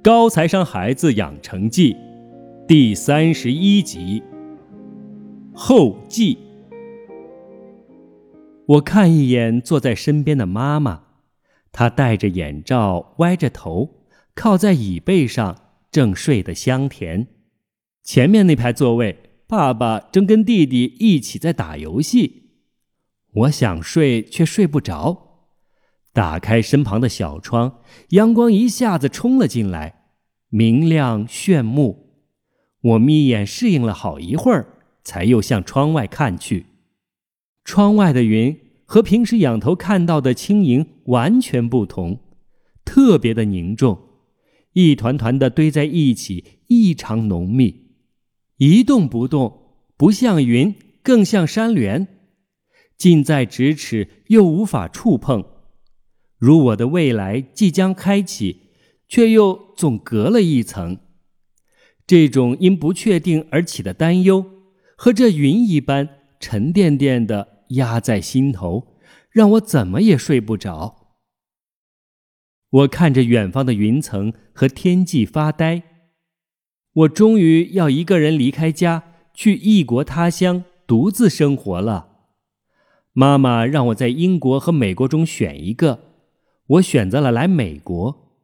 高材生孩子养成记第三十一集后记。我看一眼坐在身边的妈妈，她戴着眼罩，歪着头，靠在椅背上，正睡得香甜。前面那排座位，爸爸正跟弟弟一起在打游戏。我想睡，却睡不着。打开身旁的小窗，阳光一下子冲了进来，明亮炫目。我眯眼适应了好一会儿，才又向窗外看去。窗外的云和平时仰头看到的轻盈完全不同，特别的凝重，一团团的堆在一起，异常浓密，一动不动，不像云，更像山峦，近在咫尺，又无法触碰。如我的未来即将开启，却又总隔了一层。这种因不确定而起的担忧，和这云一般沉甸甸的压在心头，让我怎么也睡不着。我看着远方的云层和天际发呆。我终于要一个人离开家，去异国他乡独自生活了。妈妈让我在英国和美国中选一个。我选择了来美国，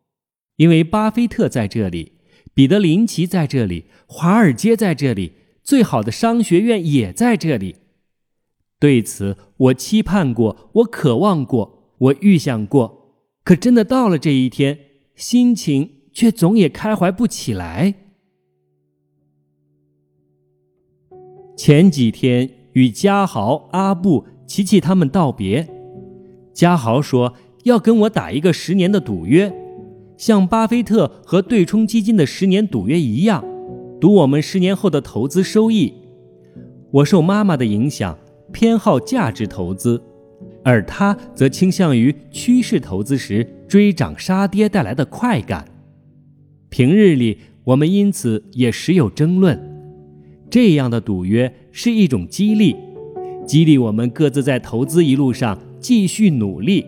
因为巴菲特在这里，彼得林奇在这里，华尔街在这里，最好的商学院也在这里。对此，我期盼过，我渴望过，我预想过，可真的到了这一天，心情却总也开怀不起来。前几天与嘉豪、阿布、琪琪他们道别，嘉豪说。要跟我打一个十年的赌约，像巴菲特和对冲基金的十年赌约一样，赌我们十年后的投资收益。我受妈妈的影响，偏好价值投资，而他则倾向于趋势投资时追涨杀跌带来的快感。平日里我们因此也时有争论。这样的赌约是一种激励，激励我们各自在投资一路上继续努力。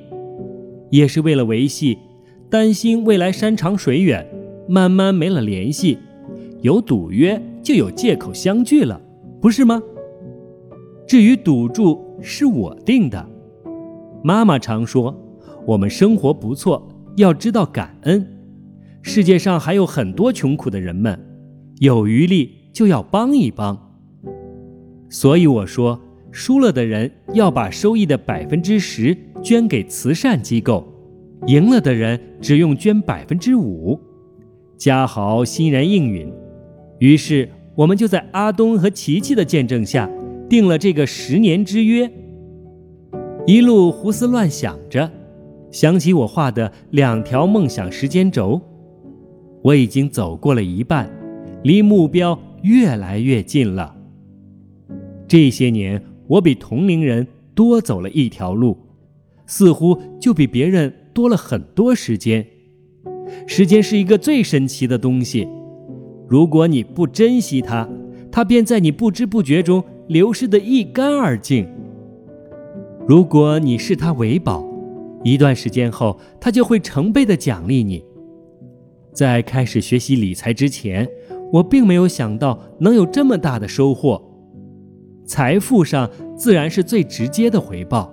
也是为了维系，担心未来山长水远，慢慢没了联系，有赌约就有借口相聚了，不是吗？至于赌注是我定的，妈妈常说，我们生活不错，要知道感恩。世界上还有很多穷苦的人们，有余力就要帮一帮。所以我说，输了的人要把收益的百分之十。捐给慈善机构，赢了的人只用捐百分之五。嘉豪欣然应允，于是我们就在阿东和琪琪的见证下，定了这个十年之约。一路胡思乱想着，想起我画的两条梦想时间轴，我已经走过了一半，离目标越来越近了。这些年，我比同龄人多走了一条路。似乎就比别人多了很多时间。时间是一个最神奇的东西，如果你不珍惜它，它便在你不知不觉中流失得一干二净。如果你视它为宝，一段时间后，它就会成倍的奖励你。在开始学习理财之前，我并没有想到能有这么大的收获。财富上自然是最直接的回报。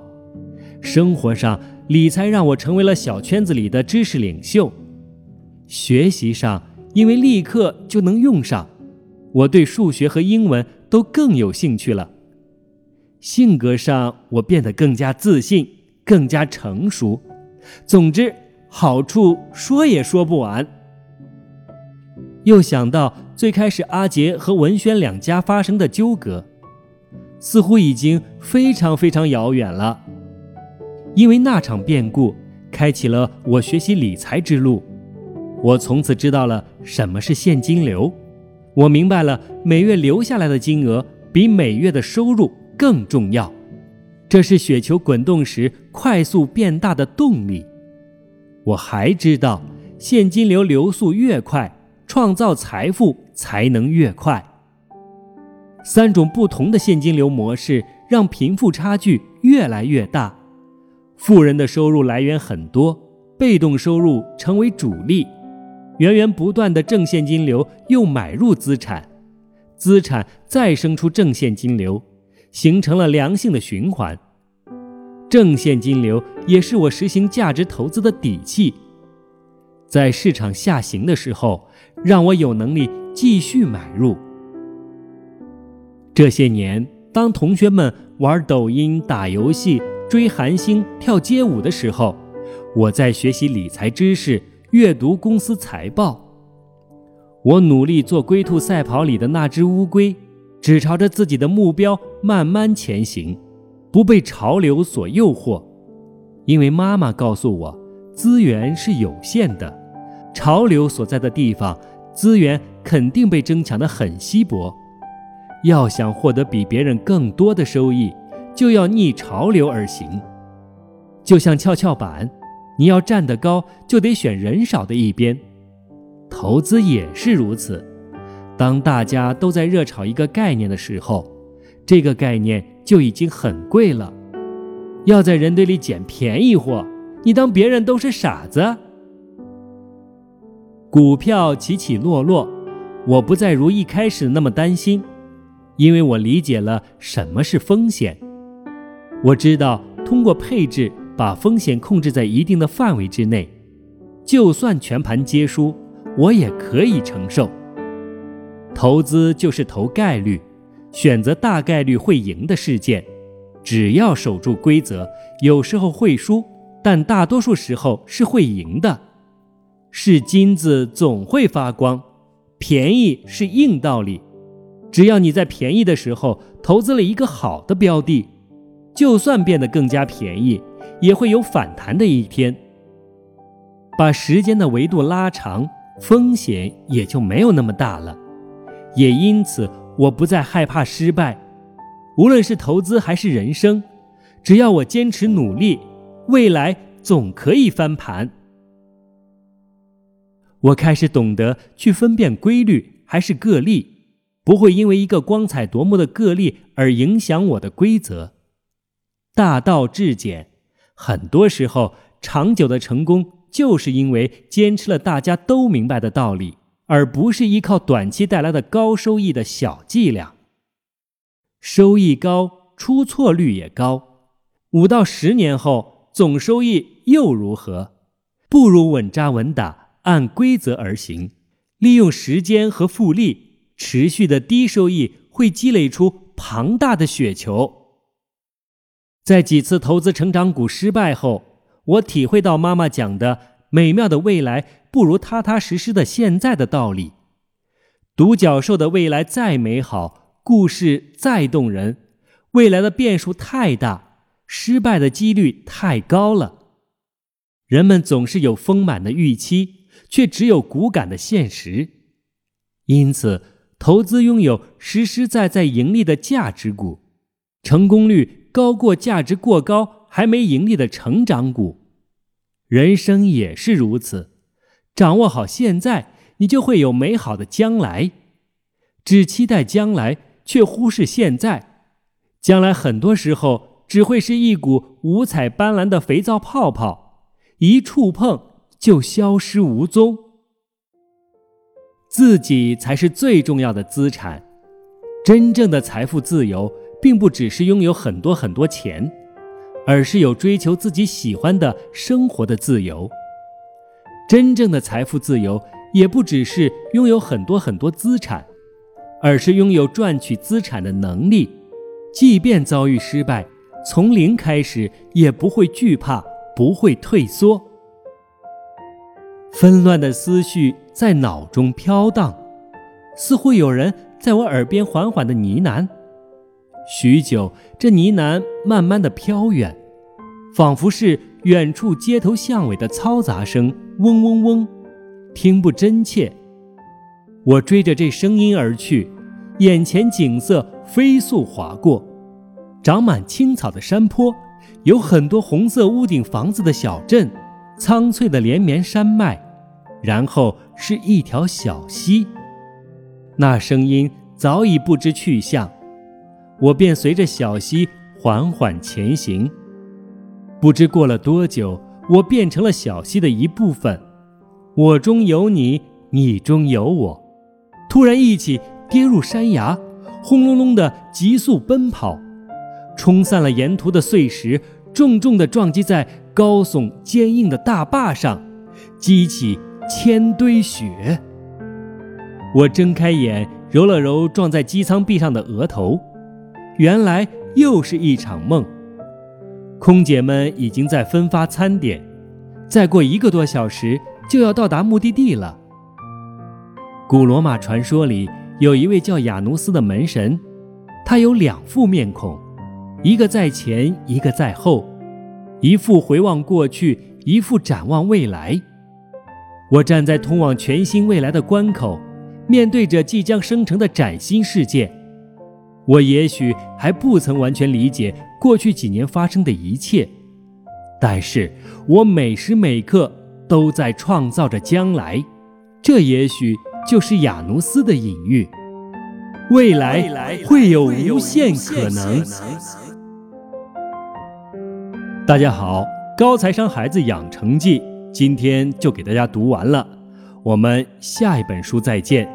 生活上，理财让我成为了小圈子里的知识领袖；学习上，因为立刻就能用上，我对数学和英文都更有兴趣了。性格上，我变得更加自信，更加成熟。总之，好处说也说不完。又想到最开始阿杰和文轩两家发生的纠葛，似乎已经非常非常遥远了。因为那场变故，开启了我学习理财之路。我从此知道了什么是现金流，我明白了每月留下来的金额比每月的收入更重要。这是雪球滚动时快速变大的动力。我还知道，现金流流速越快，创造财富才能越快。三种不同的现金流模式让贫富差距越来越大。富人的收入来源很多，被动收入成为主力，源源不断的正现金流又买入资产，资产再生出正现金流，形成了良性的循环。正现金流也是我实行价值投资的底气，在市场下行的时候，让我有能力继续买入。这些年，当同学们玩抖音、打游戏、追韩星、跳街舞的时候，我在学习理财知识。阅读公司财报，我努力做龟兔赛跑里的那只乌龟，只朝着自己的目标慢慢前行，不被潮流所诱惑。因为妈妈告诉我，资源是有限的，潮流所在的地方，资源肯定被争抢得很稀薄。要想获得比别人更多的收益，就要逆潮流而行，就像跷跷板。你要站得高，就得选人少的一边。投资也是如此。当大家都在热炒一个概念的时候，这个概念就已经很贵了。要在人堆里捡便宜货，你当别人都是傻子？股票起起落落，我不再如一开始那么担心，因为我理解了什么是风险。我知道通过配置。把风险控制在一定的范围之内，就算全盘皆输，我也可以承受。投资就是投概率，选择大概率会赢的事件，只要守住规则，有时候会输，但大多数时候是会赢的。是金子总会发光，便宜是硬道理。只要你在便宜的时候投资了一个好的标的，就算变得更加便宜。也会有反弹的一天。把时间的维度拉长，风险也就没有那么大了。也因此，我不再害怕失败。无论是投资还是人生，只要我坚持努力，未来总可以翻盘。我开始懂得去分辨规律还是个例，不会因为一个光彩夺目的个例而影响我的规则。大道至简。很多时候，长久的成功就是因为坚持了大家都明白的道理，而不是依靠短期带来的高收益的小伎俩。收益高，出错率也高，五到十年后总收益又如何？不如稳扎稳打，按规则而行，利用时间和复利，持续的低收益会积累出庞大的雪球。在几次投资成长股失败后，我体会到妈妈讲的“美妙的未来不如踏踏实实的现在”的道理。独角兽的未来再美好，故事再动人，未来的变数太大，失败的几率太高了。人们总是有丰满的预期，却只有骨感的现实。因此，投资拥有实实在在盈利的价值股，成功率。高过价值过高还没盈利的成长股，人生也是如此。掌握好现在，你就会有美好的将来。只期待将来，却忽视现在，将来很多时候只会是一股五彩斑斓的肥皂泡泡，一触碰就消失无踪。自己才是最重要的资产，真正的财富自由。并不只是拥有很多很多钱，而是有追求自己喜欢的生活的自由。真正的财富自由，也不只是拥有很多很多资产，而是拥有赚取资产的能力。即便遭遇失败，从零开始也不会惧怕，不会退缩。纷乱的思绪在脑中飘荡，似乎有人在我耳边缓缓的呢喃。许久，这呢喃慢慢的飘远，仿佛是远处街头巷尾的嘈杂声，嗡嗡嗡，听不真切。我追着这声音而去，眼前景色飞速划过，长满青草的山坡，有很多红色屋顶房子的小镇，苍翠的连绵山脉，然后是一条小溪。那声音早已不知去向。我便随着小溪缓缓前行，不知过了多久，我变成了小溪的一部分。我中有你，你中有我。突然一起跌入山崖，轰隆隆的急速奔跑，冲散了沿途的碎石，重重地撞击在高耸坚硬的大坝上，激起千堆雪。我睁开眼，揉了揉撞在机舱壁上的额头，原来又是一场梦。空姐们已经在分发餐点，再过一个多小时就要到达目的地了。古罗马传说里有一位叫亚努斯的门神，他有两副面孔，一个在前，一个在后，一副回望过去，一副展望未来。我站在通往全新未来的关口，面对着即将生成的崭新世界。我也许还不曾完全理解过去几年发生的一切，但是我每时每刻都在创造着将来。这也许就是雅努斯的隐喻，未来会有无限可能。大家好，高材商孩子养成记今天就给大家读完了，我们下一本书再见，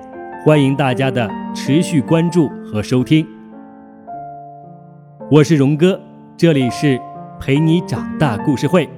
欢迎大家的持续关注和收听。我是荣哥，这里是陪你长大故事会。